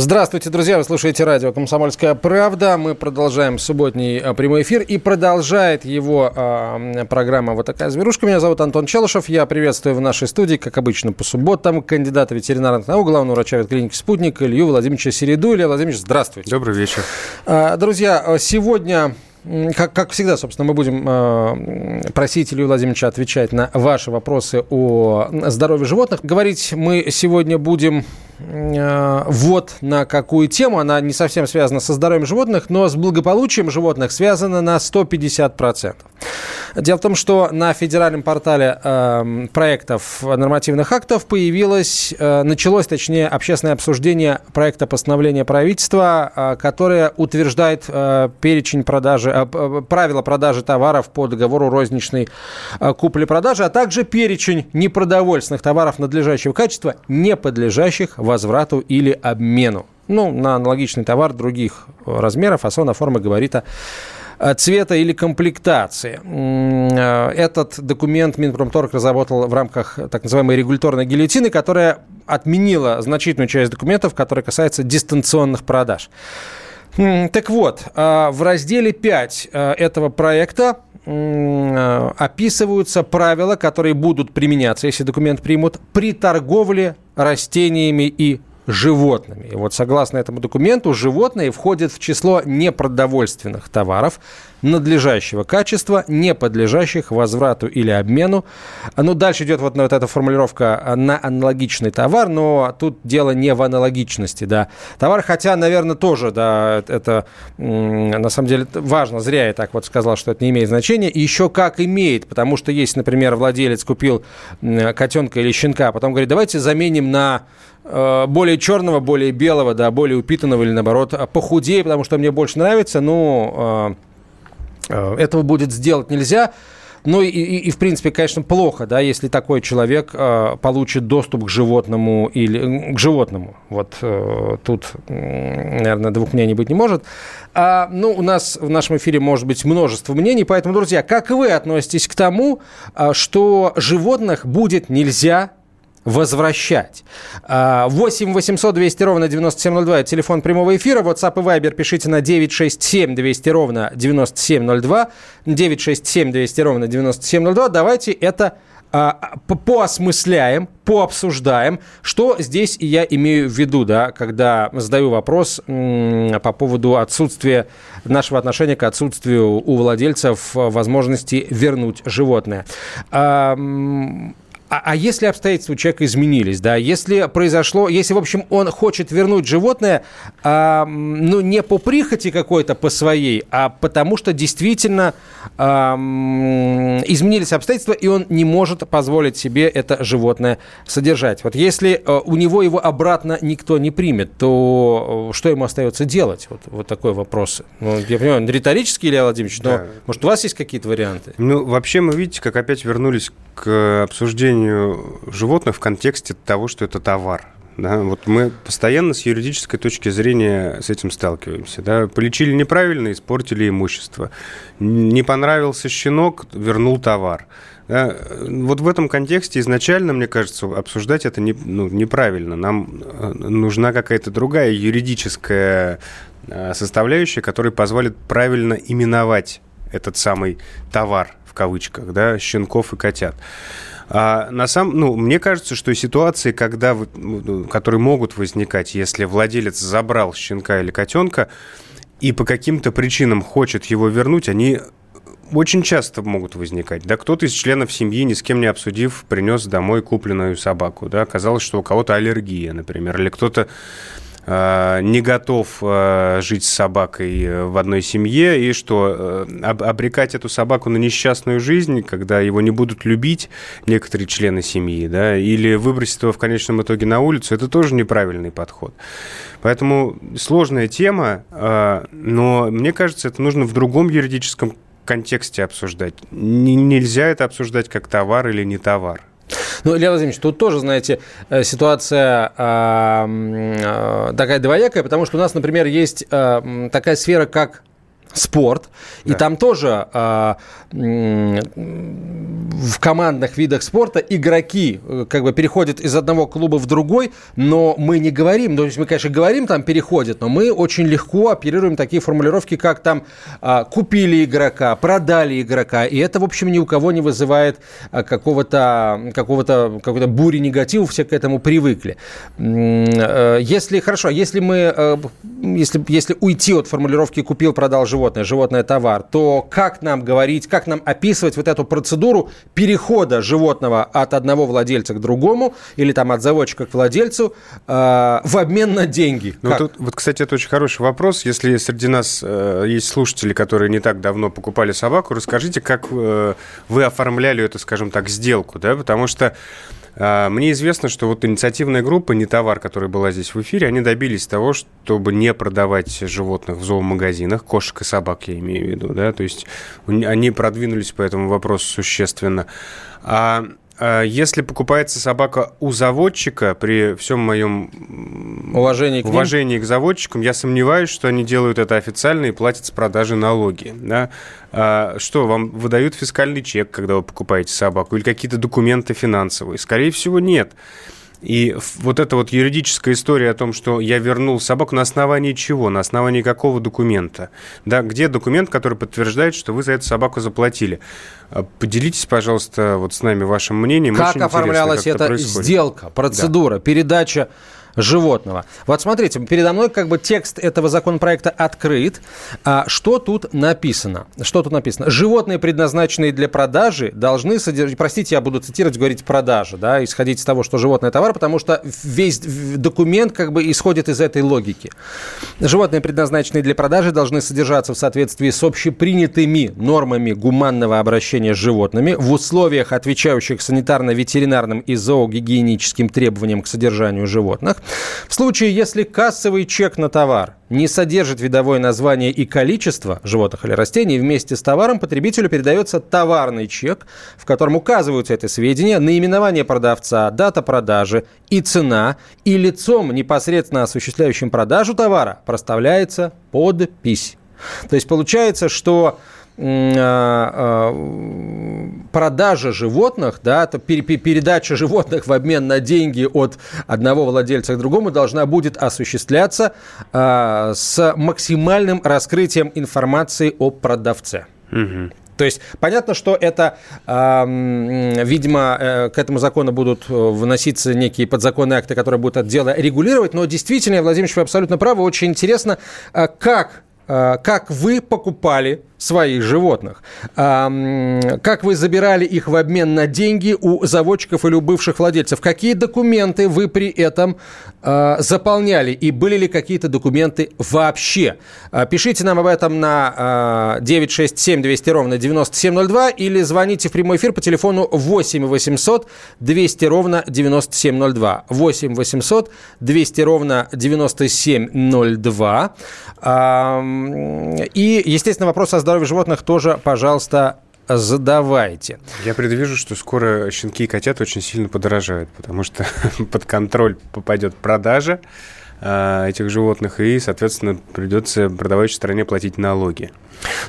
Здравствуйте, друзья! Вы слушаете радио «Комсомольская правда». Мы продолжаем субботний а, прямой эфир. И продолжает его а, программа «Вот такая зверушка». Меня зовут Антон Челышев. Я приветствую в нашей студии, как обычно, по субботам кандидата ветеринарных наук, главного врача клиники «Спутник» Илью Владимировича Середу. Илья Владимирович, здравствуйте. Добрый вечер. А, друзья, сегодня как, как всегда, собственно, мы будем э, просить Илью Владимировича отвечать на ваши вопросы о здоровье животных. Говорить мы сегодня будем э, вот на какую тему. Она не совсем связана со здоровьем животных, но с благополучием животных связана на 150%. Дело в том, что на федеральном портале э, проектов нормативных актов появилось, э, началось, точнее, общественное обсуждение проекта постановления правительства, э, которое утверждает э, перечень продажи, э, правила продажи товаров по договору розничной э, купли-продажи, а также перечень непродовольственных товаров надлежащего качества, не подлежащих возврату или обмену. Ну, на аналогичный товар других размеров, фасона, формы, габарита Э, цвета или комплектации. Э, этот документ Минпромторг разработал в рамках так называемой регуляторной гильотины, которая отменила значительную часть документов, которые касаются дистанционных продаж. Так вот, э, в разделе 5 этого проекта описываются правила, которые будут применяться, если документ примут, при торговле растениями и животными. И вот согласно этому документу животные входят в число непродовольственных товаров надлежащего качества, не подлежащих возврату или обмену. Ну, дальше идет вот, вот эта формулировка на аналогичный товар, но тут дело не в аналогичности, да. Товар, хотя, наверное, тоже, да, это на самом деле важно, зря я так вот сказал, что это не имеет значения. Еще как имеет, потому что если, например, владелец купил котенка или щенка, а потом говорит, давайте заменим на более черного, более белого, да, более упитанного или наоборот похудее, потому что мне больше нравится, но э, э, этого будет сделать нельзя. Ну и, и, и, в принципе, конечно, плохо, да, если такой человек э, получит доступ к животному или к животному. Вот э, тут, наверное, двух мнений быть не может. А, ну, у нас в нашем эфире может быть множество мнений, поэтому, друзья, как вы относитесь к тому, что животных будет нельзя возвращать. 8 800 200 ровно 9702 – это телефон прямого эфира. WhatsApp и Viber пишите на 967 200 ровно 9702. 967 200 ровно 9702. Давайте это а, поосмысляем, пообсуждаем, что здесь я имею в виду, да, когда задаю вопрос по поводу отсутствия нашего отношения к отсутствию у владельцев возможности вернуть животное. А, а если обстоятельства у человека изменились, да, если произошло, если, в общем, он хочет вернуть животное, а, ну, не по прихоти какой-то, по своей, а потому что действительно а, изменились обстоятельства, и он не может позволить себе это животное содержать. Вот если а, у него его обратно никто не примет, то что ему остается делать? Вот, вот такой вопрос. Ну, я понимаю, риторический, Илья Владимирович, но, да. может, у вас есть какие-то варианты? Ну, вообще мы, видите, как опять вернулись к обсуждению животных в контексте того, что это товар. Да, вот мы постоянно с юридической точки зрения с этим сталкиваемся. Да. Полечили неправильно, испортили имущество. Не понравился щенок, вернул товар. Да. Вот в этом контексте изначально, мне кажется, обсуждать это не, ну, неправильно. Нам э, нужна какая-то другая юридическая э, составляющая, которая позволит правильно именовать этот самый товар кавычках, да, щенков и котят. А на самом, ну, мне кажется, что ситуации, когда, ну, которые могут возникать, если владелец забрал щенка или котенка и по каким-то причинам хочет его вернуть, они очень часто могут возникать. Да, кто-то из членов семьи, ни с кем не обсудив, принес домой купленную собаку. Да, оказалось, что у кого-то аллергия, например, или кто-то не готов э, жить с собакой э, в одной семье, и что обрекать эту собаку на несчастную жизнь, когда его не будут любить некоторые члены семьи, да, или выбросить его в конечном итоге на улицу, это тоже неправильный подход. Поэтому сложная тема, но мне кажется, это нужно в другом юридическом контексте обсуждать. нельзя это обсуждать как товар или не товар. Ну, Илья Владимирович, тут тоже, знаете, э, ситуация э, такая двоякая, потому что у нас, например, есть э, такая сфера, как спорт, да. и там тоже э, в командных видах спорта игроки э, как бы переходят из одного клуба в другой, но мы не говорим, то есть мы, конечно, говорим там переходят, но мы очень легко оперируем такие формулировки, как там э, купили игрока, продали игрока, и это, в общем, ни у кого не вызывает э, какого-то какого-то какой-то бури негатива, все к этому привыкли. Э, если хорошо, если мы э, если если уйти от формулировки купил, продал животное, животное товар, то как нам говорить, как нам описывать вот эту процедуру перехода животного от одного владельца к другому или там от заводчика к владельцу э, в обмен на деньги? Ну, тут, вот, кстати, это очень хороший вопрос. Если среди нас э, есть слушатели, которые не так давно покупали собаку, расскажите, как э, вы оформляли эту, скажем так, сделку, да, потому что мне известно, что вот инициативная группа «Не товар», которая была здесь в эфире, они добились того, чтобы не продавать животных в зоомагазинах, кошек и собак, я имею в виду, да, то есть они продвинулись по этому вопросу существенно. А а если покупается собака у заводчика, при всем моем уважении к, уважении к заводчикам, я сомневаюсь, что они делают это официально и платят с продажи налоги. Да? А что, вам выдают фискальный чек, когда вы покупаете собаку, или какие-то документы финансовые? Скорее всего, нет. И вот эта вот юридическая история о том, что я вернул собаку на основании чего, на основании какого документа, да, где документ, который подтверждает, что вы за эту собаку заплатили. А поделитесь, пожалуйста, вот с нами вашим мнением. Как Очень оформлялась эта сделка, процедура, да. передача животного. Вот смотрите, передо мной как бы текст этого законопроекта открыт. А что тут написано? Что тут написано? Животные, предназначенные для продажи, должны содержать... Простите, я буду цитировать, говорить продажа, да, исходить из того, что животное товар, потому что весь документ как бы исходит из этой логики. Животные, предназначенные для продажи, должны содержаться в соответствии с общепринятыми нормами гуманного обращения с животными в условиях, отвечающих санитарно-ветеринарным и зоогигиеническим требованиям к содержанию животных. В случае, если кассовый чек на товар не содержит видовое название и количество животных или растений, вместе с товаром потребителю передается товарный чек, в котором указываются эти сведения, наименование продавца, дата продажи и цена, и лицом, непосредственно осуществляющим продажу товара, проставляется подпись. То есть получается, что продажа животных, да, то передача животных в обмен на деньги от одного владельца к другому должна будет осуществляться а, с максимальным раскрытием информации о продавце. Угу. То есть понятно, что это, э, видимо, э, к этому закону будут э, выноситься некие подзаконные акты, которые будут это дело регулировать, но действительно, Владимир, вы абсолютно правы, очень интересно, э, как, э, как вы покупали своих животных. Как вы забирали их в обмен на деньги у заводчиков или у бывших владельцев? Какие документы вы при этом а, заполняли? И были ли какие-то документы вообще? А, пишите нам об этом на 967 200 ровно 9702 или звоните в прямой эфир по телефону 8 800 200 ровно 9702. 8 800 200 ровно 9702. И, естественно, вопрос о здоровье животных тоже, пожалуйста, задавайте. Я предвижу, что скоро щенки и котята очень сильно подорожают, потому что под контроль попадет продажа э, этих животных, и, соответственно, придется продавающей стране платить налоги.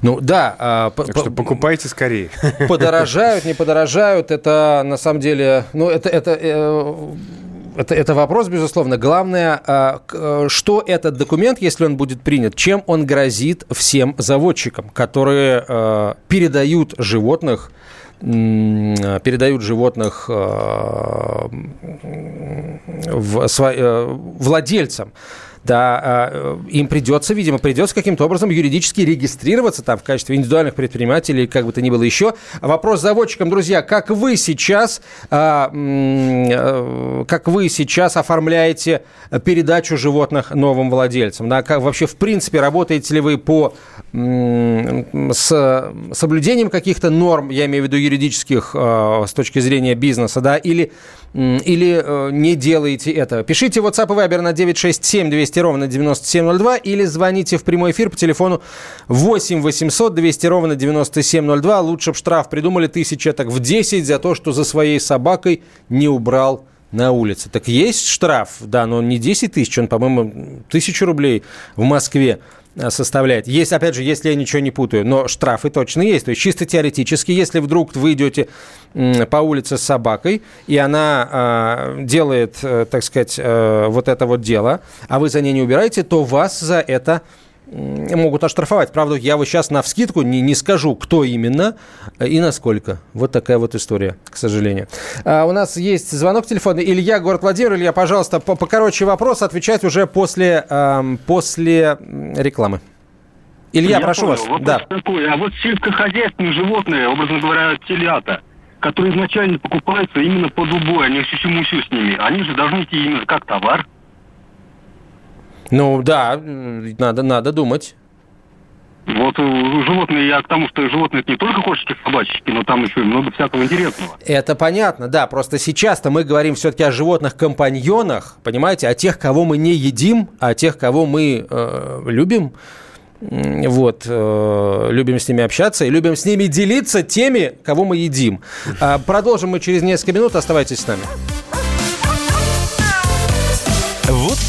Ну да. А, так по, что покупайте скорее. Подорожают, не подорожают, это на самом деле, ну это, это э, это, это вопрос, безусловно. Главное, а, э, что этот документ, если он будет принят, чем он грозит всем заводчикам, которые э, передают животных передают животных э, в, владельцам да, а, э, им придется, видимо, придется каким-то образом юридически регистрироваться там в качестве индивидуальных предпринимателей, как бы то ни было еще. Вопрос заводчикам, друзья, как вы сейчас, а, э, как вы сейчас оформляете передачу животных новым владельцам? Да, как вообще, в принципе, работаете ли вы по с соблюдением каких-то норм, я имею в виду юридических э, с точки зрения бизнеса, да, или, или не делаете этого? Пишите WhatsApp и Viber на 967 200 200 ровно 9702 или звоните в прямой эфир по телефону 8 800 200 ровно 9702. Лучше бы штраф придумали тысяча, так в 10 за то, что за своей собакой не убрал на улице. Так есть штраф, да, но не 10 тысяч, он, по-моему, тысячу рублей в Москве э, составляет. Есть, опять же, если я ничего не путаю, но штрафы точно есть. То есть чисто теоретически, если вдруг вы идете по улице с собакой, и она э, делает, э, так сказать, э, вот это вот дело, а вы за ней не убираете, то вас за это могут оштрафовать. Правда, я вот сейчас на вскидку не, не скажу, кто именно и насколько. Вот такая вот история, к сожалению. А, у нас есть звонок телефона. Илья, город Владимир. Илья, пожалуйста, по покороче вопрос, отвечать уже после, эм, после рекламы. Илья, я прошу понял. вас. Вопрос да. такой. А вот сельскохозяйственные животные, образно говоря, телята, которые изначально покупаются именно под убой, а не сюсю с ними, они же должны идти именно как товар. Ну да, надо, надо думать. Вот э, животные, я к тому, что животные это не только кошечки, собачки, но там еще и много всякого интересного. Это понятно, да. Просто сейчас-то мы говорим все-таки о животных-компаньонах, понимаете, о тех, кого мы не едим, а о тех, кого мы э, любим. Вот, э, любим с ними общаться и любим с ними делиться теми, кого мы едим. Э, продолжим мы через несколько минут. Оставайтесь с нами.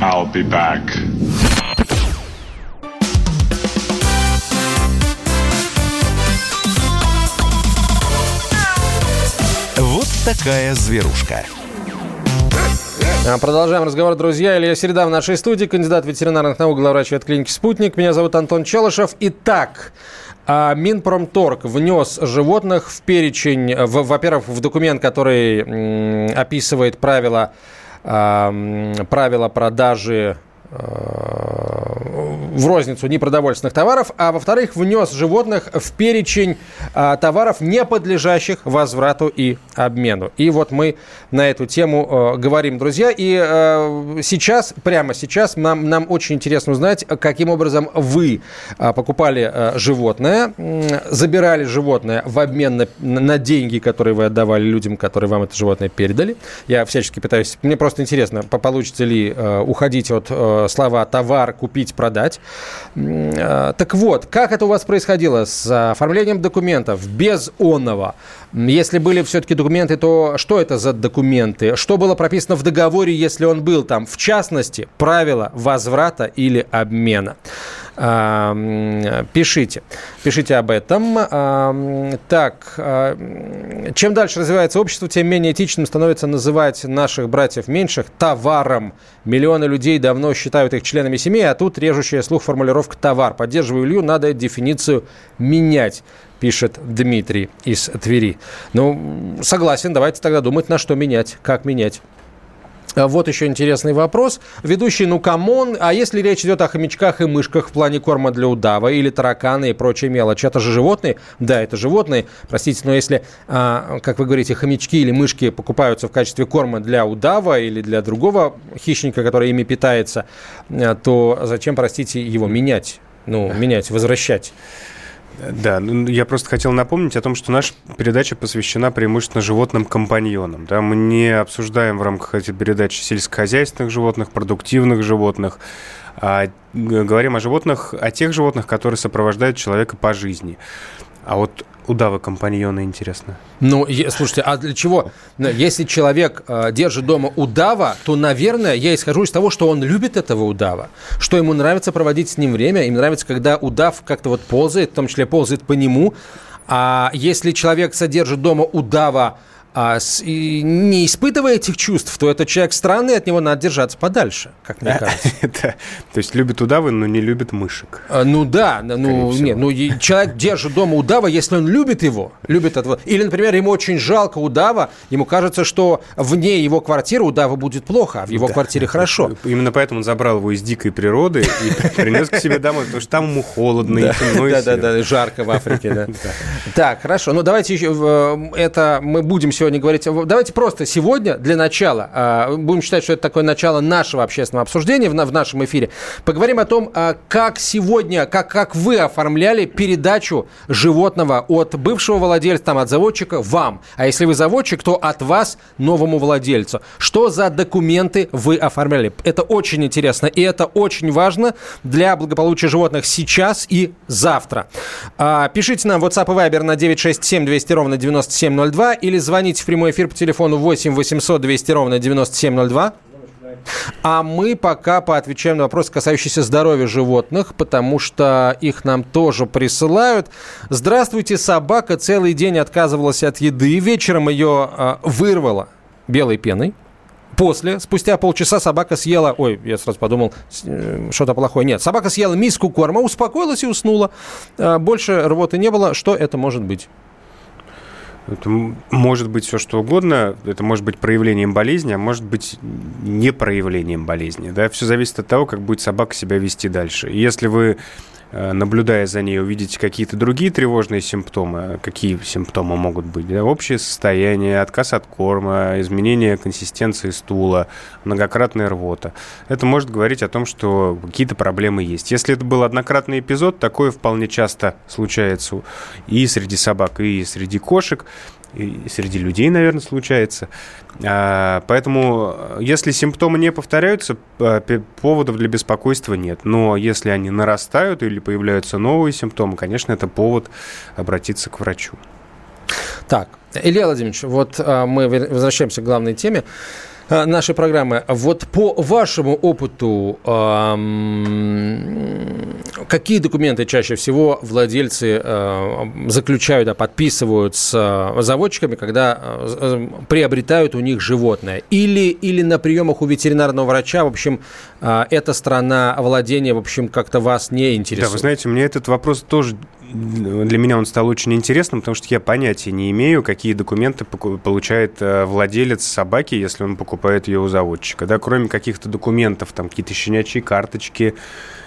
I'll be back. Вот такая зверушка. А, продолжаем разговор, друзья. Илья Середа в нашей студии, кандидат ветеринарных наук, главврач клиники «Спутник». Меня зовут Антон Челышев. Итак, а, Минпромторг внес животных в перечень, во-первых, в документ, который описывает правила правила продажи в розницу непродовольственных товаров, а во-вторых, внес животных в перечень а, товаров, не подлежащих возврату и обмену. И вот мы на эту тему а, говорим, друзья. И а, сейчас, прямо сейчас, нам, нам очень интересно узнать, каким образом вы а, покупали а, животное, забирали животное в обмен на, на деньги, которые вы отдавали людям, которые вам это животное передали. Я всячески пытаюсь... Мне просто интересно, получится ли а, уходить от а, слова «товар», «купить», «продать». Э, так вот, как это у вас происходило с оформлением документов без онного? Если были все-таки документы, то что это за документы? Что было прописано в договоре, если он был там? В частности, правила возврата или обмена. Пишите. Пишите об этом. Так, чем дальше развивается общество, тем менее этичным становится называть наших братьев меньших товаром. Миллионы людей давно считают их членами семьи, а тут режущая слух формулировка «товар». Поддерживаю Илью, надо дефиницию менять пишет Дмитрий из Твери. Ну, согласен, давайте тогда думать, на что менять, как менять. А вот еще интересный вопрос. Ведущий, ну come on, а если речь идет о хомячках и мышках в плане корма для удава или тараканы и прочие мелочи, это же животные? Да, это животные, простите, но если, а, как вы говорите, хомячки или мышки покупаются в качестве корма для удава или для другого хищника, который ими питается, а, то зачем, простите, его менять? Ну, менять, возвращать. Да, ну, я просто хотел напомнить о том, что наша передача посвящена преимущественно животным-компаньонам. Да? Мы не обсуждаем в рамках этой передачи сельскохозяйственных животных, продуктивных животных, а говорим о животных, о тех животных, которые сопровождают человека по жизни. А вот удавы компаньоны, интересно. Ну, слушайте, а для чего? Ну, если человек э, держит дома удава, то, наверное, я исхожу из того, что он любит этого удава, что ему нравится проводить с ним время, им нравится, когда удав как-то вот ползает, в том числе ползает по нему. А если человек содержит дома удава, а, с, и не испытывая этих чувств, то этот человек странный, от него надо держаться подальше, как мне кажется. Это, то есть любит удавы, но не любит мышек. А, ну да, ну нет, ну человек держит дома удава, если он любит его, любит этого. Или, например, ему очень жалко удава, ему кажется, что вне его квартиры удава будет плохо, а в его квартире хорошо. Именно поэтому он забрал его из дикой природы и принес к себе домой, потому что там ему холодно и темно. Да, да, да, жарко в Африке, да. Так, хорошо. Ну, давайте еще э, это мы будем сегодня говорить. Давайте просто сегодня для начала э, будем считать, что это такое начало нашего общественного обсуждения в на- в нашем эфире. Поговорим о том, э, как сегодня, как, как вы оформляли передачу животного от бывшего владельца, там, от заводчика вам. А если вы заводчик, то от вас новому владельцу. Что за документы вы оформляли? Это очень интересно и это очень важно для благополучия животных сейчас и завтра. А, пишите нам WhatsApp и Viber на 967 200 ровно 9702 или звоните в прямой эфир по телефону 8 800 200 ровно 9702. А мы пока поотвечаем на вопросы, касающиеся здоровья животных, потому что их нам тоже присылают. Здравствуйте, собака целый день отказывалась от еды, вечером ее э, вырвало белой пеной. После, спустя полчаса собака съела, ой, я сразу подумал, э, что-то плохое. Нет, собака съела миску корма, успокоилась и уснула. Э, Больше рвоты не было. Что это может быть? Это может быть все что угодно. Это может быть проявлением болезни, а может быть не проявлением болезни. Да? Все зависит от того, как будет собака себя вести дальше. Если вы, наблюдая за ней, увидите какие-то другие тревожные симптомы, какие симптомы могут быть? Да? Общее состояние, отказ от корма, изменение консистенции стула, многократная рвота. Это может говорить о том, что какие-то проблемы есть. Если это был однократный эпизод, такое вполне часто случается и среди собак, и среди кошек, среди людей, наверное, случается. А, Поэтому, э, если симптомы не повторяются, п- поводов для беспокойства нет. Но если они нарастают или появляются новые симптомы, конечно, это повод обратиться к врачу. Так, Илья Владимирович, вот а, мы возвращаемся к главной теме нашей программы. Вот по вашему опыту, какие документы чаще всего владельцы а, заключают, а, подписывают с а, заводчиками, когда приобретают у них животное? Или, или на приемах у ветеринарного врача, в общем, эта страна владения, в общем, как-то вас не интересует? Да, вы знаете, мне этот вопрос тоже для меня он стал очень интересным, потому что я понятия не имею, какие документы получает э, владелец собаки, если он покупает ее у заводчика. Да, кроме каких-то документов, там какие-то щенячьи карточки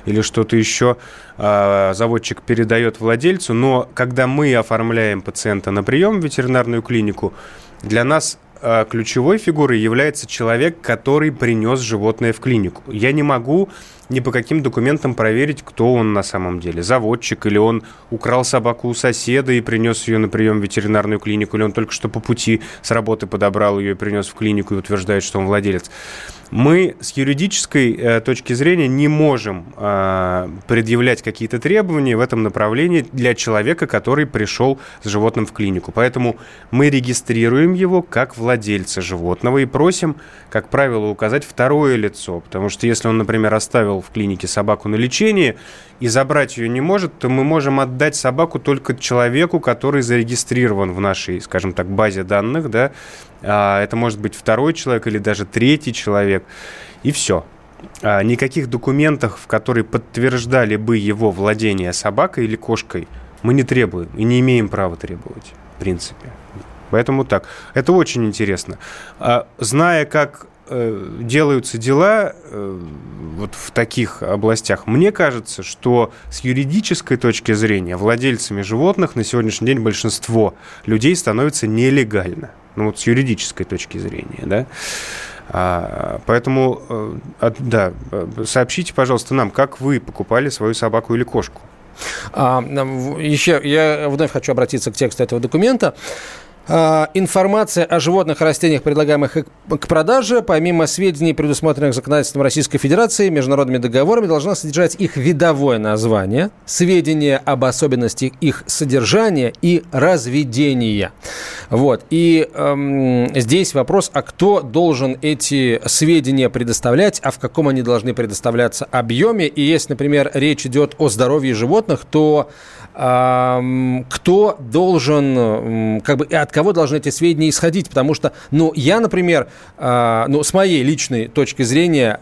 или что-то еще э, заводчик передает владельцу. Но когда мы оформляем пациента на прием в ветеринарную клинику, для нас э, ключевой фигурой является человек, который принес животное в клинику. Я не могу ни по каким документам проверить, кто он на самом деле. Заводчик, или он украл собаку у соседа и принес ее на прием в ветеринарную клинику, или он только что по пути с работы подобрал ее и принес в клинику и утверждает, что он владелец. Мы с юридической э, точки зрения не можем э, предъявлять какие-то требования в этом направлении для человека, который пришел с животным в клинику. Поэтому мы регистрируем его как владельца животного и просим, как правило, указать второе лицо. Потому что если он, например, оставил в клинике собаку на лечение и забрать ее не может, то мы можем отдать собаку только человеку, который зарегистрирован в нашей, скажем так, базе данных, да, это может быть второй человек или даже третий человек, и все. А, никаких документов, в которые подтверждали бы его владение собакой или кошкой, мы не требуем и не имеем права требовать, в принципе. Поэтому так. Это очень интересно. А, зная, как э, делаются дела э, вот в таких областях, мне кажется, что с юридической точки зрения владельцами животных на сегодняшний день большинство людей становится нелегально. Ну вот с юридической точки зрения, да. А, поэтому, от- да, э, сообщите, пожалуйста, нам, как вы покупали свою собаку или кошку. А, еще я вновь хочу обратиться к тексту этого документа. А, Информация о животных и растениях, предлагаемых к- продаже, помимо сведений, предусмотренных законодательством Российской Федерации, международными договорами, должна содержать их видовое название, сведения об особенностях их содержания и разведения. Вот. И эм, здесь вопрос, а кто должен эти сведения предоставлять, а в каком они должны предоставляться объеме. И если, например, речь идет о здоровье животных, то кто должен, как бы, от кого должны эти сведения исходить, потому что, ну, я, например, ну, с моей личной точки зрения,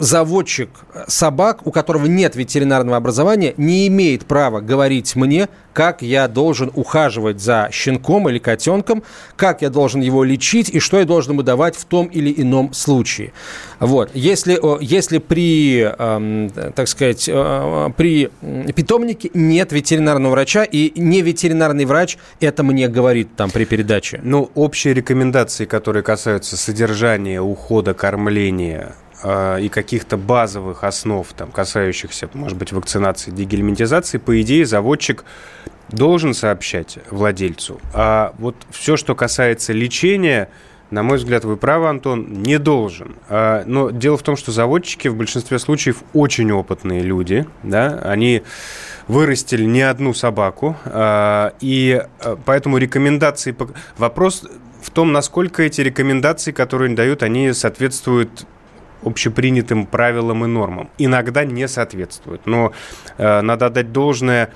заводчик собак, у которого нет ветеринарного образования, не имеет права говорить мне, как я должен ухаживать за щенком или котенком, как я должен его лечить и что я должен ему давать в том или ином случае. Вот. Если, если при, э, так сказать, э, при питомнике нет ветеринарного врача, и не ветеринарный врач это мне говорит там при передаче. Ну, общие рекомендации, которые касаются содержания, ухода, кормления, и каких-то базовых основ, там, касающихся, может быть, вакцинации, дегельминтизации, по идее, заводчик должен сообщать владельцу. А вот все, что касается лечения, на мой взгляд, вы правы, Антон, не должен. А, но дело в том, что заводчики в большинстве случаев очень опытные люди, да, они вырастили не одну собаку, а, и а, поэтому рекомендации... Вопрос в том, насколько эти рекомендации, которые они дают, они соответствуют общепринятым правилам и нормам. Иногда не соответствуют. Но надо отдать должное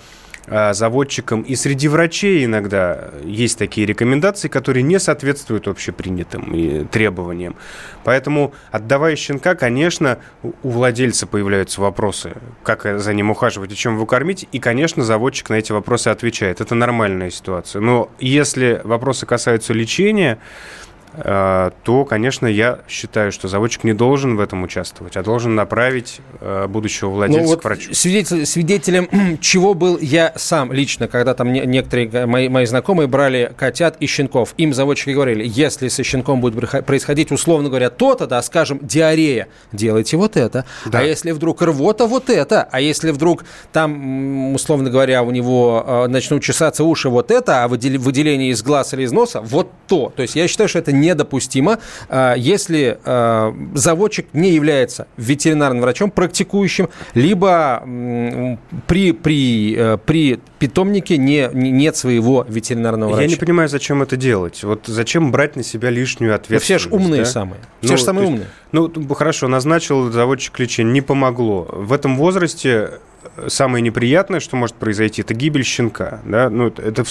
заводчикам. И среди врачей иногда есть такие рекомендации, которые не соответствуют общепринятым требованиям. Поэтому, отдавая щенка, конечно, у владельца появляются вопросы, как за ним ухаживать и чем его кормить. И, конечно, заводчик на эти вопросы отвечает. Это нормальная ситуация. Но если вопросы касаются лечения, Э, то, конечно, я считаю, что заводчик не должен в этом участвовать, а должен направить э, будущего владельца ну, вот к врачу. Свидетель, свидетелем чего был я сам лично, когда там некоторые мои, мои знакомые брали котят и щенков. Им заводчики говорили, если со щенком будет происходить, условно говоря, то-то, да, скажем, диарея, делайте вот это. Да. А если вдруг рвота, вот это. А если вдруг там, условно говоря, у него э, начнут чесаться уши, вот это, а выделение из глаз или из носа, вот то. То есть я считаю, что это недопустимо, а, если а, заводчик не является ветеринарным врачом, практикующим, либо при, при, э, при питомнике не, нет своего ветеринарного врача. Я не понимаю, зачем это делать. Вот зачем брать на себя лишнюю ответственность? Ну, все же умные да? самые. Все ну, же самые есть, умные. Ну, хорошо, назначил заводчик лечение, не помогло. В этом возрасте самое неприятное, что может произойти, это гибель щенка. Да? Ну, это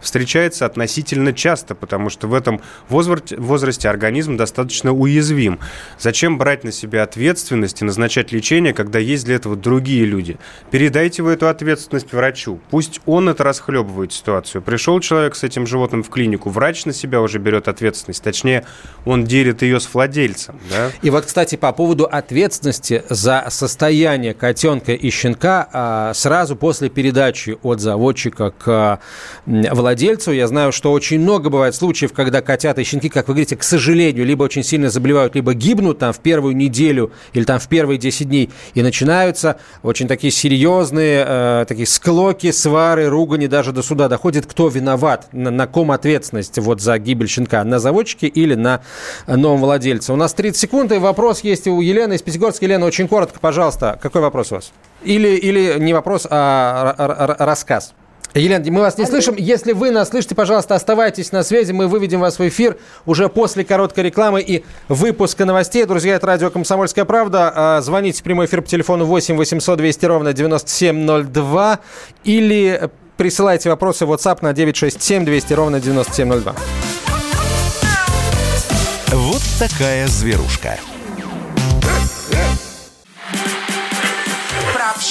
встречается относительно часто, потому что в этом возрасте организм достаточно уязвим. Зачем брать на себя ответственность и назначать лечение, когда есть для этого другие люди? Передайте вы эту ответственность врачу. Пусть он это расхлебывает ситуацию. Пришел человек с этим животным в клинику, врач на себя уже берет ответственность. Точнее, он делит ее с владельцем. Да? И вот, кстати, по поводу ответственности за состояние котенка и щенка а, сразу после передачи от заводчика к владельцу. Я знаю, что очень много бывает случаев, когда котята и щенки, как вы говорите, к сожалению, либо очень сильно заболевают, либо гибнут там в первую неделю или там в первые 10 дней. И начинаются очень такие серьезные э, такие склоки, свары, ругани, даже до суда доходит, кто виноват, на, на ком ответственность вот за гибель щенка, на заводчике или на новом владельце. У нас 30 секунд, и вопрос есть у Елены из Пятигорска. Елена, очень коротко, пожалуйста, какой вопрос у вас? Или, или не вопрос, а рассказ. Елена, мы вас не слышим. Если вы нас слышите, пожалуйста, оставайтесь на связи. Мы выведем вас в эфир уже после короткой рекламы и выпуска новостей. Друзья, это радио «Комсомольская правда». А, звоните в прямой эфир по телефону 8 800 200 ровно 9702 или присылайте вопросы в WhatsApp на 967 200 ровно 9702. Вот такая зверушка.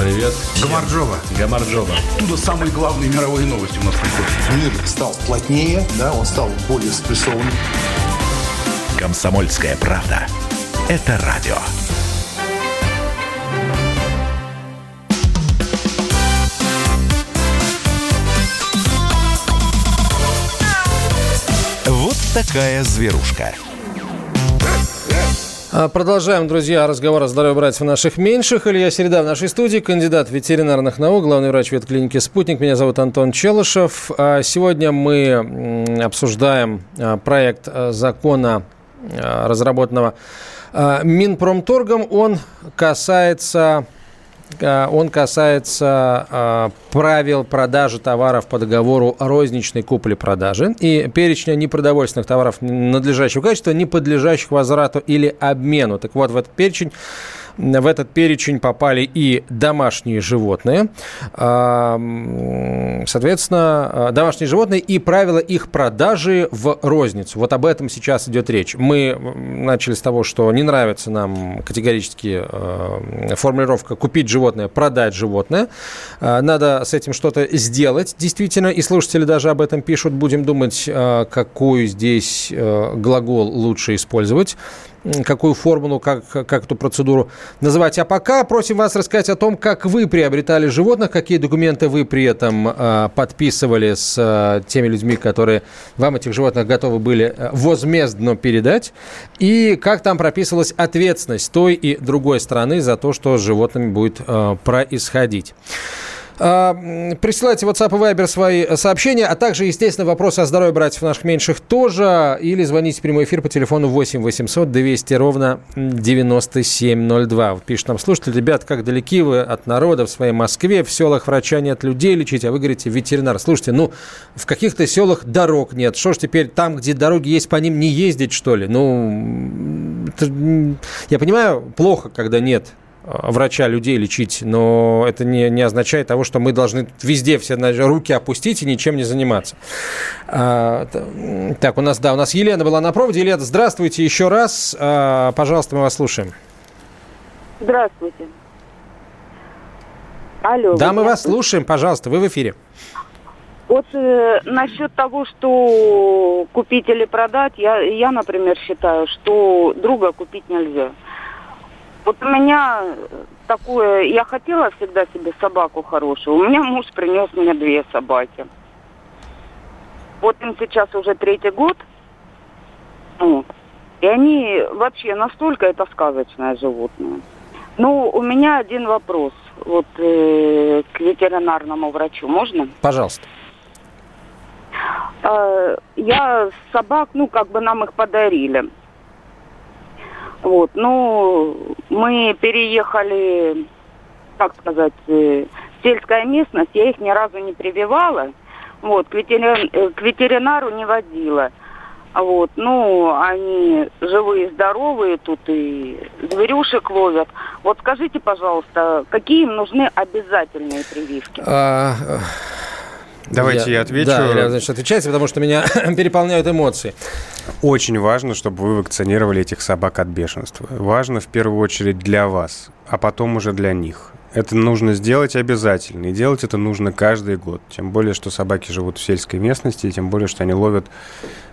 Привет. Гамарджоба. Гамарджоба. Оттуда самые главные мировые новости у нас приходят. Мир стал плотнее, да, он стал более спрессованным. Комсомольская правда. Это радио. Вот такая зверушка. А, продолжаем, друзья, разговор о здоровье братьев наших меньших. Илья Середа в нашей студии, кандидат ветеринарных наук, главный врач ветклиники «Спутник». Меня зовут Антон Челышев. А, сегодня мы обсуждаем а, проект закона разработанного Минпромторгом, он касается он касается правил продажи товаров по договору розничной купли-продажи и перечня непродовольственных товаров надлежащего качества, не подлежащих возврату или обмену. Так вот, в этот перечень в этот перечень попали и домашние животные. Соответственно, домашние животные и правила их продажи в розницу. Вот об этом сейчас идет речь. Мы начали с того, что не нравится нам категорически формулировка «купить животное, продать животное». Надо с этим что-то сделать, действительно. И слушатели даже об этом пишут. Будем думать, какую здесь глагол лучше использовать какую формулу, как, как эту процедуру называть. А пока просим вас рассказать о том, как вы приобретали животных, какие документы вы при этом э, подписывали с э, теми людьми, которые вам этих животных готовы были э, возмездно передать, и как там прописывалась ответственность той и другой стороны за то, что с животными будет э, происходить. А, присылайте WhatsApp и Viber свои сообщения, а также, естественно, вопросы о здоровье братьев наших меньших тоже. Или звоните в прямой эфир по телефону 8 800 200 ровно 9702. Вот пишет нам слушатель, ребят, как далеки вы от народа в своей Москве, в селах врача нет людей лечить, а вы говорите ветеринар. Слушайте, ну, в каких-то селах дорог нет. Что ж теперь там, где дороги есть, по ним не ездить, что ли? Ну, я понимаю, плохо, когда нет Э, врача людей лечить, но это не, не означает того, что мы должны везде все руки опустить и ничем не заниматься. А, так, у нас, да, у нас Елена была на проводе. Елена, здравствуйте еще раз. А, пожалуйста, мы вас слушаем. Здравствуйте. Алло. Да, мы вас слушаем, пожалуйста, вы в эфире. Вот э, насчет того, что купить или продать, я, я, например, считаю, что друга купить нельзя. Вот у меня такое, я хотела всегда себе собаку хорошую. У меня муж принес мне две собаки. Вот им сейчас уже третий год. Вот. И они вообще настолько это сказочное животное. Ну, у меня один вопрос вот э, к ветеринарному врачу. Можно? Пожалуйста. Э, я собак, ну, как бы нам их подарили. Вот, ну, мы переехали, как сказать, э, сельская местность, я их ни разу не прививала, вот, к, ветерин, э, к ветеринару не водила. Вот, ну, они живые, здоровые тут и зверюшек ловят. Вот скажите, пожалуйста, какие им нужны обязательные прививки? Давайте я, я отвечу. Да, значит, отвечайте, потому что меня переполняют эмоции. Очень важно, чтобы вы вакцинировали этих собак от бешенства. Важно в первую очередь для вас, а потом уже для них. Это нужно сделать обязательно. И делать это нужно каждый год. Тем более, что собаки живут в сельской местности, и тем более, что они ловят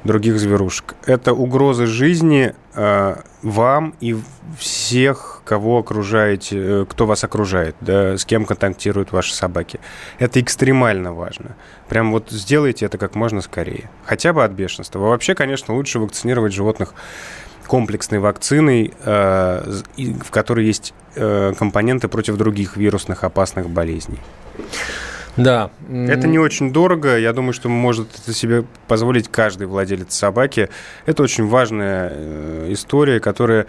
других зверушек. Это угроза жизни э, вам и всех, кого окружаете, э, кто вас окружает, да, с кем контактируют ваши собаки. Это экстремально важно. Прям вот сделайте это как можно скорее. Хотя бы от бешенства. Вообще, конечно, лучше вакцинировать животных комплексной вакциной, э, в которой есть э, компоненты против других вирусных опасных болезней. Да. Это не очень дорого. Я думаю, что может это себе позволить каждый владелец собаки. Это очень важная э, история, которая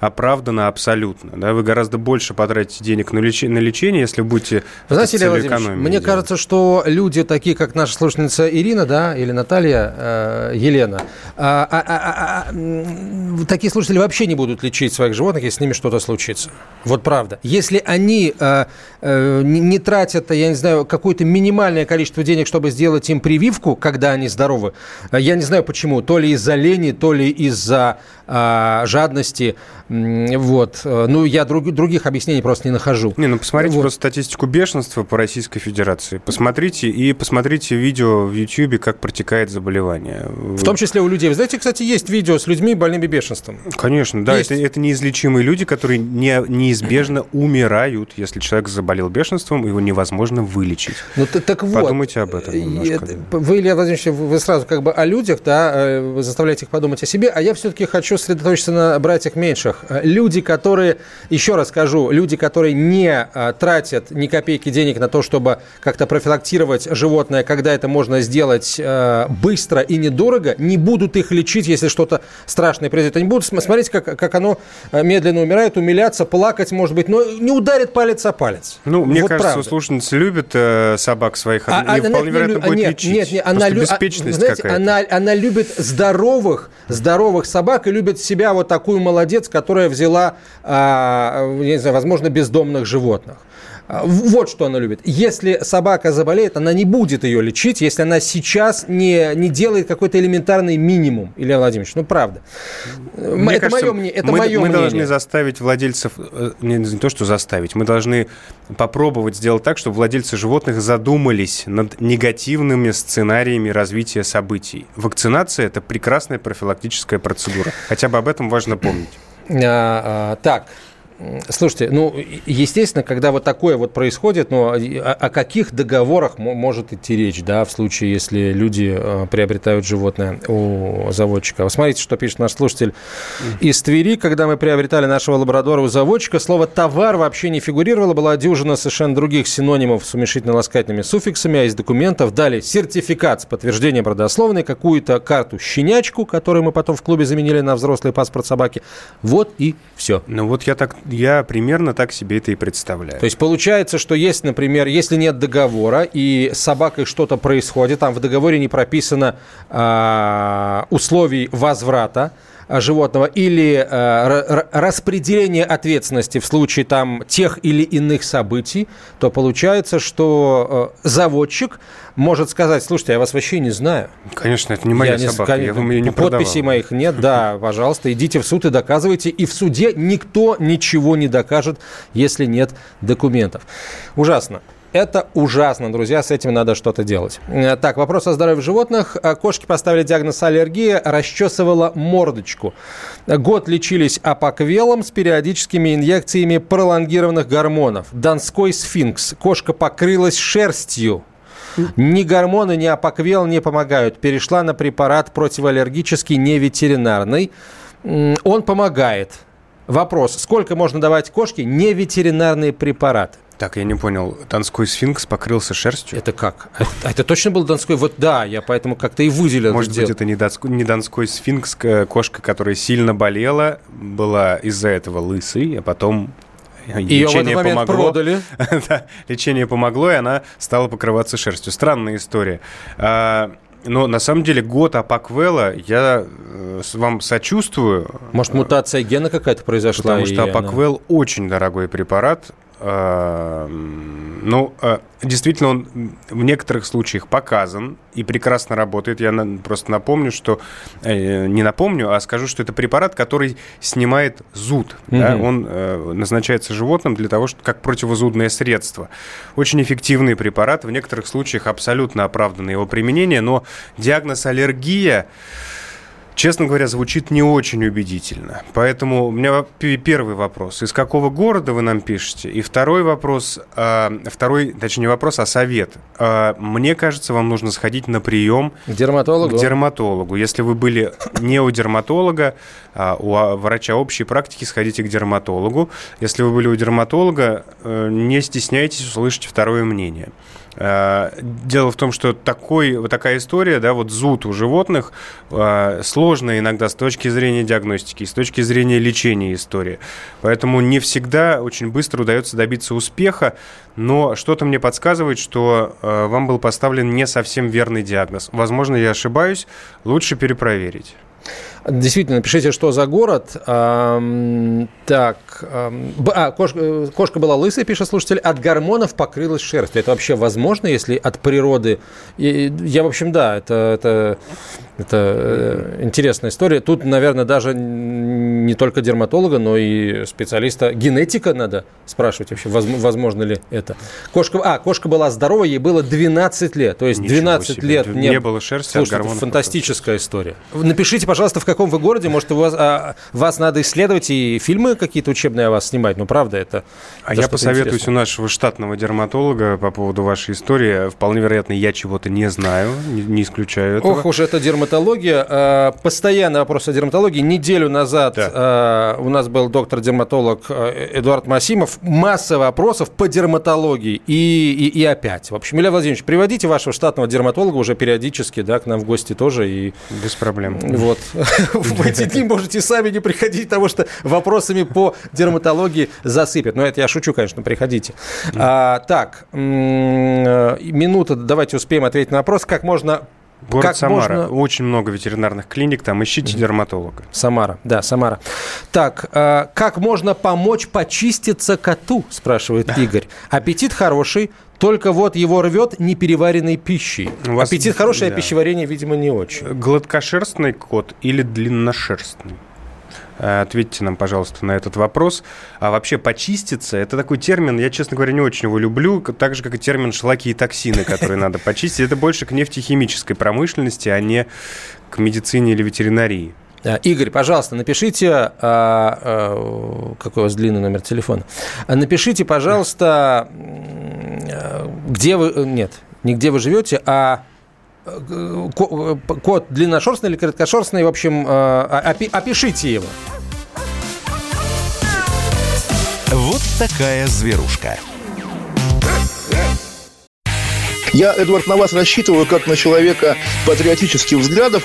оправдано абсолютно. Да? Вы гораздо больше потратите денег на, леч... на лечение, если будете Вы знаете, Илья Владимирович, мне делать. кажется, что люди такие, как наша слушательница Ирина, да, или Наталья, э, Елена, а, а, а, а, такие слушатели вообще не будут лечить своих животных, если с ними что-то случится. Вот правда. Если они э, э, не, тратят, я не знаю, какое-то минимальное количество денег, чтобы сделать им прививку, когда они здоровы, я не знаю почему, то ли из-за лени, то ли из-за э, жадности, вот. Ну, я друг, других объяснений просто не нахожу. Не, ну посмотрите вот. просто статистику бешенства по Российской Федерации. Посмотрите и посмотрите видео в YouTube, как протекает заболевание. В том числе у людей. Вы знаете, кстати, есть видео с людьми больными бешенством. Конечно, да. Это, это неизлечимые люди, которые не, неизбежно умирают, если человек заболел бешенством, его невозможно вылечить. Ну, так вот. Подумайте об этом немножко. Вы, Илья Владимирович, вы сразу как бы о людях, да, э, заставляете их подумать о себе, а я все-таки хочу сосредоточиться на братьях меньших э, люди, которые, еще раз скажу, люди, которые не а, тратят ни копейки денег на то, чтобы как-то профилактировать животное, когда это можно сделать а, быстро и недорого, не будут их лечить, если что-то страшное произойдет. Они будут смотреть, как, как оно медленно умирает, умиляться, плакать, может быть, но не ударит палец о палец. Ну, мне вот кажется, правда. слушательница любит э, собак своих, а, а, вполне вероятно не, будет нет, лечить. Нет, нет, она, лю... знаете, она, она любит здоровых, здоровых собак и любит себя вот такую молодец, которая взяла, а, не знаю, возможно, бездомных животных. А, вот что она любит. Если собака заболеет, она не будет ее лечить, если она сейчас не, не делает какой-то элементарный минимум. Илья Владимирович, ну правда. Мне это кажется, мое, это мы, мое мы мнение. должны заставить владельцев, э, не, не то что заставить, мы должны попробовать сделать так, чтобы владельцы животных задумались над негативными сценариями развития событий. Вакцинация – это прекрасная профилактическая процедура. Хотя бы об этом важно помнить. А, а, так, Слушайте, ну, естественно, когда вот такое вот происходит, ну, о, о каких договорах может идти речь, да, в случае, если люди э, приобретают животное у заводчика? Вы смотрите, что пишет наш слушатель из Твери. Когда мы приобретали нашего лабрадора у заводчика, слово «товар» вообще не фигурировало, была дюжина совершенно других синонимов с уменьшительно-ласкательными суффиксами, а из документов дали сертификат с подтверждением родословной, какую-то карту щенячку, которую мы потом в клубе заменили на взрослый паспорт собаки. Вот и все. Ну вот я так я примерно так себе это и представляю. То есть получается, что есть, например, если нет договора и с собакой что-то происходит, там в договоре не прописано э, условий возврата, животного или э, распределение ответственности в случае там тех или иных событий, то получается, что э, заводчик может сказать, слушайте, я вас вообще не знаю. Конечно, это не моя я собака, не, я вам ее не Подписей продавал. моих нет, да, пожалуйста, идите в суд и доказывайте. И в суде никто ничего не докажет, если нет документов. Ужасно. Это ужасно, друзья, с этим надо что-то делать. Э, так, вопрос о здоровье животных. Э, кошки поставили диагноз аллергия, расчесывала мордочку. Год лечились апоквелом с периодическими инъекциями пролонгированных гормонов. Донской сфинкс. Кошка покрылась шерстью. Ни гормоны, ни апоквел не помогают. Перешла на препарат противоаллергический, не ветеринарный. Он помогает. Вопрос, сколько можно давать кошке не ветеринарные препараты? Так, я не понял. Донской сфинкс покрылся шерстью? Это как? Это, это точно был Донской? Вот да, я поэтому как-то и выделил. Может быть, это не Донской, не Донской сфинкс, кошка, которая сильно болела, была из-за этого лысой, а потом ее в этот момент помогло. продали. да, лечение помогло, и она стала покрываться шерстью. Странная история. А, но на самом деле год Апаквела я э, вам сочувствую. Может, мутация гена какая-то произошла? Потому что Апаквел она... очень дорогой препарат. Ну, а, действительно, он в некоторых случаях показан и прекрасно работает. Я просто напомню, что... Э, не напомню, а скажу, что это препарат, который снимает зуд. Угу. Да? Он э, назначается животным для того, чтобы как противозудное средство. Очень эффективный препарат. В некоторых случаях абсолютно оправданно его применение, но диагноз аллергия честно говоря, звучит не очень убедительно. Поэтому у меня первый вопрос. Из какого города вы нам пишете? И второй вопрос, э, второй, точнее, не вопрос, а совет. Э, мне кажется, вам нужно сходить на прием к дерматологу. К дерматологу. Если вы были не у дерматолога, а у врача общей практики, сходите к дерматологу. Если вы были у дерматолога, э, не стесняйтесь услышать второе мнение. Э, дело в том, что такой, вот такая история, да, вот зуд у животных э, сложная иногда с точки зрения диагностики, с точки зрения лечения истории. Поэтому не всегда очень быстро удается добиться успеха, но что-то мне подсказывает, что э, вам был поставлен не совсем верный диагноз. Возможно, я ошибаюсь, лучше перепроверить. Действительно, пишите, что за город. Так, а, кошка, кошка была лысая, пишет слушатель, от гормонов покрылась шерстью. Это вообще возможно, если от природы? Я, в общем, да, это, это, это э, интересная история. Тут, наверное, даже не только дерматолога, но и специалиста генетика надо спрашивать вообще, возможно ли это. Кошка, а, кошка была здорова, ей было 12 лет. То есть 12 лет не, не было шерсти Слушайте, от гормонов. фантастическая история. Напишите, пожалуйста, в каком вы городе? Может, у вас, а, вас надо исследовать и фильмы какие-то учебные о вас снимать? Ну, правда, это... А я посоветуюсь у нашего штатного дерматолога по поводу вашей истории. Вполне вероятно, я чего-то не знаю, не, не исключаю этого. Ох уж это дерматология. А, постоянный вопрос о дерматологии. Неделю назад да. а, у нас был доктор-дерматолог э, Эдуард Масимов. Масса вопросов по дерматологии. И, и, и опять. В общем, Илья Владимирович, приводите вашего штатного дерматолога уже периодически да, к нам в гости тоже. И... Без проблем. Вот. В эти дни можете сами не приходить, потому что вопросами по дерматологии засыпят. Но это я шучу, конечно, приходите. А, так, э, минута, давайте успеем ответить на вопрос. Как можно Город как Самара. Можно... Очень много ветеринарных клиник, там ищите дерматолога. Самара, да, Самара. Так, э, как можно помочь почиститься коту, спрашивает Игорь. Аппетит хороший, только вот его рвет непереваренной пищей. У вас... Аппетит хороший, а да. а пищеварение, видимо, не очень. Гладкошерстный кот или длинношерстный? Э, ответьте нам, пожалуйста, на этот вопрос. А вообще почиститься, это такой термин, я, честно говоря, не очень его люблю, так же, как и термин шлаки и токсины, которые надо почистить. Это больше к нефтехимической промышленности, а не к медицине или ветеринарии. Э, Игорь, пожалуйста, напишите, а, какой у вас длинный номер телефона, напишите, пожалуйста, где вы, нет, не где вы живете, а кот длинношерстный или короткошерстный, в общем, э, опи опишите его. Вот такая зверушка. Я, Эдвард, на вас рассчитываю как на человека патриотических взглядов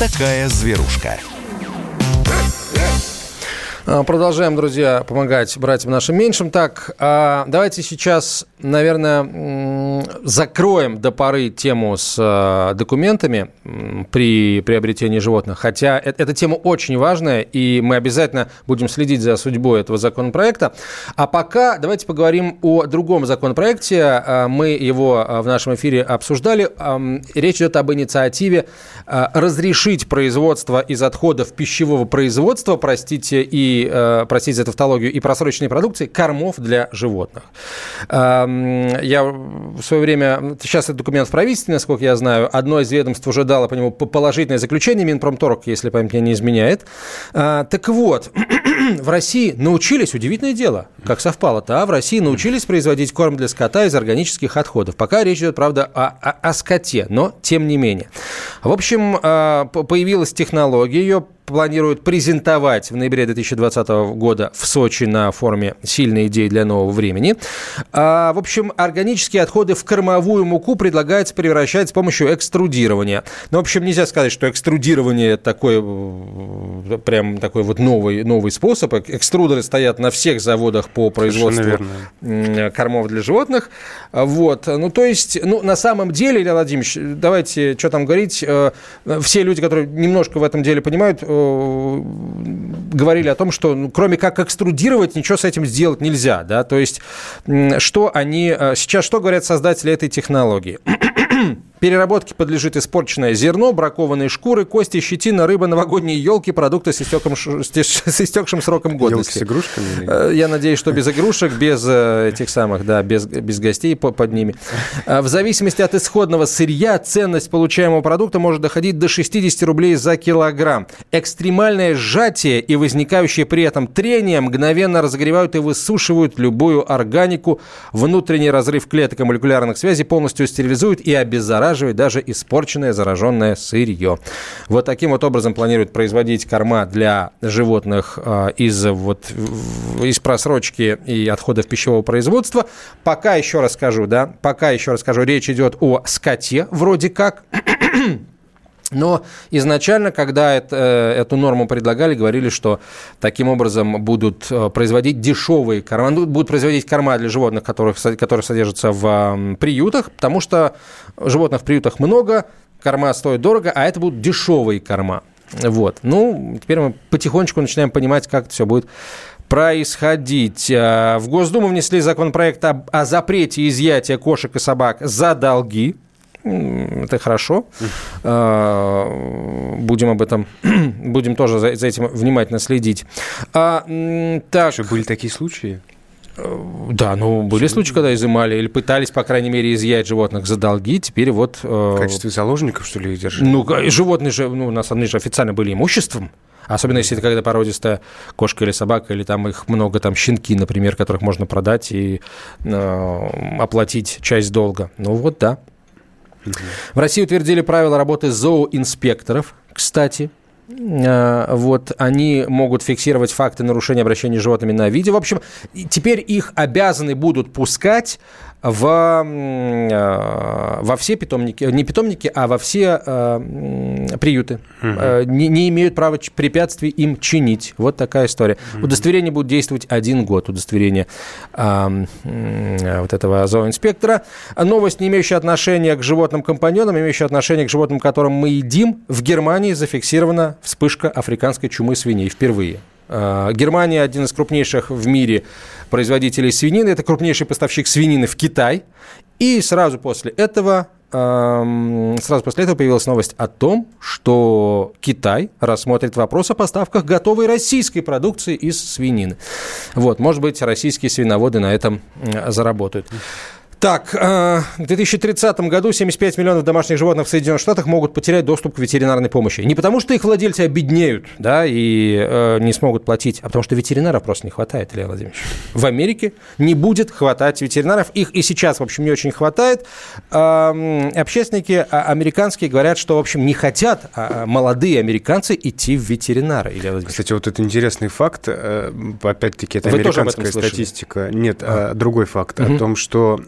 Такая зверушка. А, продолжаем, друзья, помогать братьям нашим меньшим. Так, а, давайте сейчас, наверное, закроем до поры тему с а, документами при приобретении животных. Хотя эта тема очень важная, и мы обязательно будем следить за судьбой этого законопроекта. А пока давайте поговорим о другом законопроекте. Мы его в нашем эфире обсуждали. Речь идет об инициативе разрешить производство из отходов пищевого производства, простите, и и, э, простите за тавтологию, и просроченной продукции кормов для животных. Эм, я в свое время, сейчас этот документ в правительстве, насколько я знаю, одно из ведомств уже дало по нему положительное заключение, Минпромторг, если память мне не изменяет. Э, так вот, в России научились, удивительное дело, как совпало-то, а в России научились производить корм для скота из органических отходов. Пока речь идет, правда, о, о, о скоте, но тем не менее. В общем, э, появилась технология, ее планируют презентовать в ноябре 2020 года в Сочи на форуме «Сильные идеи для нового времени». А, в общем, органические отходы в кормовую муку предлагается превращать с помощью экструдирования. Ну, в общем, нельзя сказать, что экструдирование такой, э, прям такой вот новый, новый способ. Экструдеры стоят на всех заводах по производству кормов для животных. Вот. Ну, то есть, ну, на самом деле, Илья Владимирович, давайте, что там говорить, э, все люди, которые немножко в этом деле понимают, э, говорили о том, что ну, кроме как экструдировать, ничего с этим сделать нельзя. Да? То есть, что они... Э, сейчас что говорят создатели этой технологии? Переработке подлежит испорченное зерно, бракованные шкуры, кости, щетина, рыба, новогодние елки, продукты с, истеком, с истекшим сроком годности. Елки с игрушками? Э, я надеюсь, что без игрушек, без э, этих самых, да, без, без гостей под ними. Э, в зависимости от исходного сырья ценность получаемого продукта может доходить до 60 рублей за килограмм. Экстремальное сжатие и возникающее при этом трение мгновенно разогревают и высушивают любую органику. Внутренний разрыв клеток и молекулярных связей полностью стерилизуют и обеззараживают замораживать даже испорченное зараженное сырье. Вот таким вот образом планируют производить корма для животных э, из, вот, из просрочки и отходов пищевого производства. Пока еще расскажу, да, пока еще расскажу, речь идет о скоте вроде как. Но изначально, когда это, э, эту норму предлагали, говорили, что таким образом будут э, производить дешевые корма, будут производить корма для животных, которых, которые содержатся в приютах, потому что животных в приютах много, корма стоят дорого, а это будут дешевые корма. Вот. Ну, теперь мы потихонечку начинаем понимать, как это все будет происходить. Э, в Госдуму внесли законопроект о, о запрете изъятия кошек и собак за долги это хорошо. А, будем об этом, будем тоже за, за этим внимательно следить. А, так. Что, были такие случаи? Э, да, ну были случаи, когда изымали или пытались, по крайней мере, изъять животных за долги. Теперь вот... Э, В качестве заложников, что ли, их держали? Ну, животные же, ну, у нас они же официально были имуществом. Особенно если это когда породистая кошка или собака, или там их много, там щенки, например, которых можно продать и э, оплатить часть долга. Ну вот, да. В России утвердили правила работы зооинспекторов, кстати. А, вот они могут фиксировать факты нарушения обращения с животными на видео. В общем, теперь их обязаны будут пускать в, э, во все питомники, не питомники, а во все э, приюты. Угу. Не, не имеют права препятствий им чинить. Вот такая история. Угу. Удостоверение будет действовать один год, удостоверение э, э, вот этого зооинспектора. Новость, не имеющая отношения к животным компаньонам, имеющая отношение к животным, которым мы едим. В Германии зафиксирована вспышка африканской чумы свиней впервые. Германия один из крупнейших в мире производителей свинины. Это крупнейший поставщик свинины в Китай. И сразу после этого сразу после этого появилась новость о том, что Китай рассмотрит вопрос о поставках готовой российской продукции из свинины. Вот, может быть, российские свиноводы на этом заработают. Так, э, в 2030 году 75 миллионов домашних животных в Соединенных Штатах могут потерять доступ к ветеринарной помощи. Не потому, что их владельцы обеднеют да, и э, не смогут платить, а потому что ветеринаров просто не хватает, Илья Владимирович. В Америке не будет хватать ветеринаров. Их и сейчас, в общем, не очень хватает. Э, общественники а, американские говорят, что, в общем, не хотят а, а молодые американцы идти в ветеринары. Илья Владимирович. Кстати, вот это интересный факт. Э, опять-таки, это Вы американская статистика. Нет, а. другой факт угу. о том, что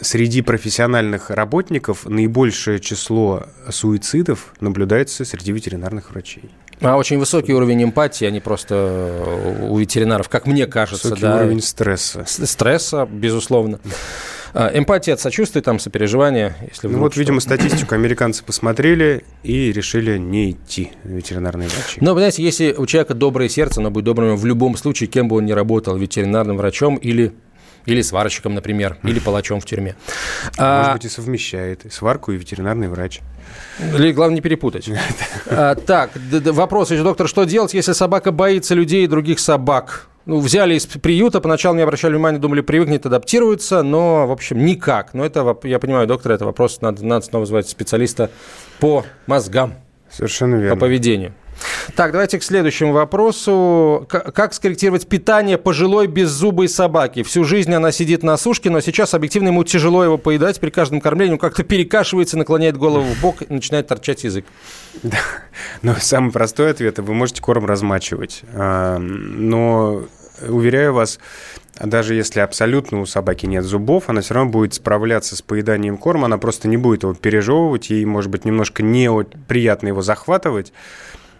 среди профессиональных работников наибольшее число суицидов наблюдается среди ветеринарных врачей. А очень высокий уровень эмпатии, а не просто у ветеринаров, как мне кажется. Высокий да. уровень стресса. Стресса, безусловно. А, эмпатия от сочувствия, там, сопереживания. Если ну вот, что... видимо, статистику американцы посмотрели и решили не идти в ветеринарные врачи. Но, понимаете, если у человека доброе сердце, оно будет добрым в любом случае, кем бы он ни работал, ветеринарным врачом или или сварщиком, например, или палачом в тюрьме. Может а, быть, и совмещает и сварку, и ветеринарный врач. Или главное не перепутать. а, так, вопрос еще, доктор, что делать, если собака боится людей и других собак? Ну, взяли из приюта, поначалу не обращали внимания, думали, привыкнет, адаптируется, но, в общем, никак. Но это, я понимаю, доктор, это вопрос, надо, надо снова звать специалиста по мозгам. Совершенно верно. По поведению. Так, давайте к следующему вопросу. Как скорректировать питание пожилой беззубой собаки? Всю жизнь она сидит на сушке, но сейчас объективно ему тяжело его поедать. При каждом кормлении он как-то перекашивается, наклоняет голову в бок и начинает торчать язык. Да. Но самый простой ответ – вы можете корм размачивать. А, но, уверяю вас, даже если абсолютно у собаки нет зубов, она все равно будет справляться с поеданием корма, она просто не будет его пережевывать, ей, может быть, немножко не приятно его захватывать,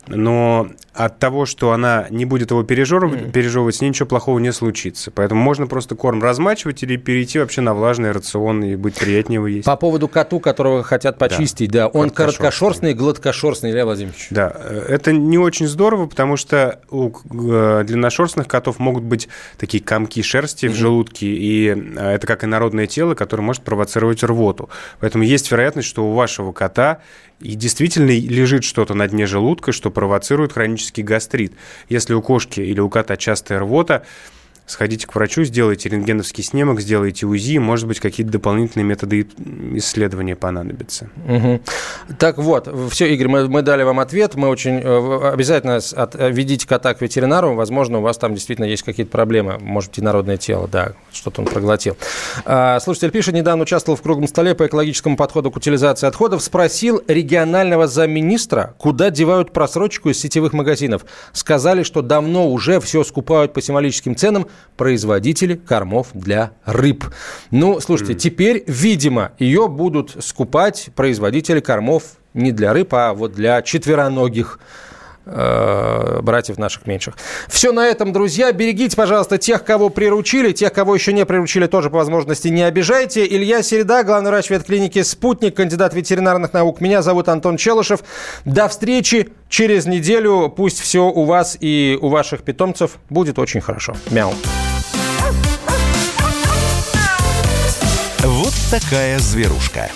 но от того, что она не будет его пережевывать, mm. пережевывать, с ней ничего плохого не случится. Поэтому можно просто корм размачивать или перейти вообще на влажный рацион и быть приятнее его есть. По поводу коту, которого хотят почистить, да, да он короткошерстный гладкошерстный, Илья Владимирович. Да, это не очень здорово, потому что у э, длинношерстных котов могут быть такие комки шерсти mm-hmm. в желудке, и э, это как инородное тело, которое может провоцировать рвоту. Поэтому есть вероятность, что у вашего кота и действительно лежит что-то на дне желудка, что провоцирует хронический гастрит. Если у кошки или у кота частая рвота, сходите к врачу, сделайте рентгеновский снимок, сделайте УЗИ, может быть, какие-то дополнительные методы исследования понадобятся. Угу. Так вот, все, Игорь, мы, мы дали вам ответ, мы очень э, обязательно от, ведите кота к ветеринару, возможно, у вас там действительно есть какие-то проблемы, может быть, народное тело, да, что-то он проглотил. А, слушатель пишет, недавно участвовал в круглом столе по экологическому подходу к утилизации отходов, спросил регионального замминистра, куда девают просрочку из сетевых магазинов. Сказали, что давно уже все скупают по символическим ценам, производители кормов для рыб. Ну, слушайте, mm. теперь, видимо, ее будут скупать производители кормов не для рыб, а вот для четвероногих э, братьев наших меньших. Все на этом, друзья. Берегите, пожалуйста, тех, кого приручили, тех, кого еще не приручили, тоже по возможности не обижайте. Илья Середа, главный врач ветклиники «Спутник», кандидат ветеринарных наук. Меня зовут Антон Челышев. До встречи через неделю. Пусть все у вас и у ваших питомцев будет очень хорошо. Мяу. Вот такая зверушка.